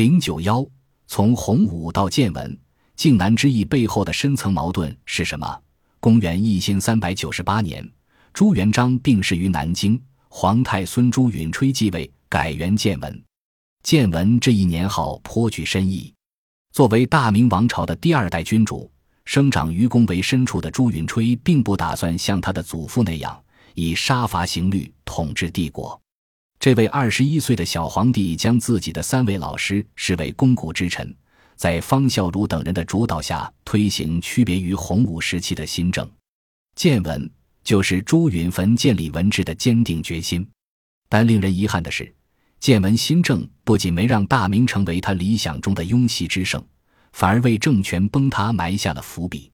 零九幺，从洪武到建文，靖难之役背后的深层矛盾是什么？公元一千三百九十八年，朱元璋病逝于南京，皇太孙朱允炆继位，改元建文。建文这一年号颇具深意。作为大明王朝的第二代君主，生长于宫闱深处的朱允炆，并不打算像他的祖父那样以杀伐刑律统治帝国。这位二十一岁的小皇帝将自己的三位老师视为肱骨之臣，在方孝孺等人的主导下推行区别于洪武时期的新政。建文就是朱允炆建立文治的坚定决心。但令人遗憾的是，建文新政不仅没让大明成为他理想中的雍熙之盛，反而为政权崩塌埋下了伏笔。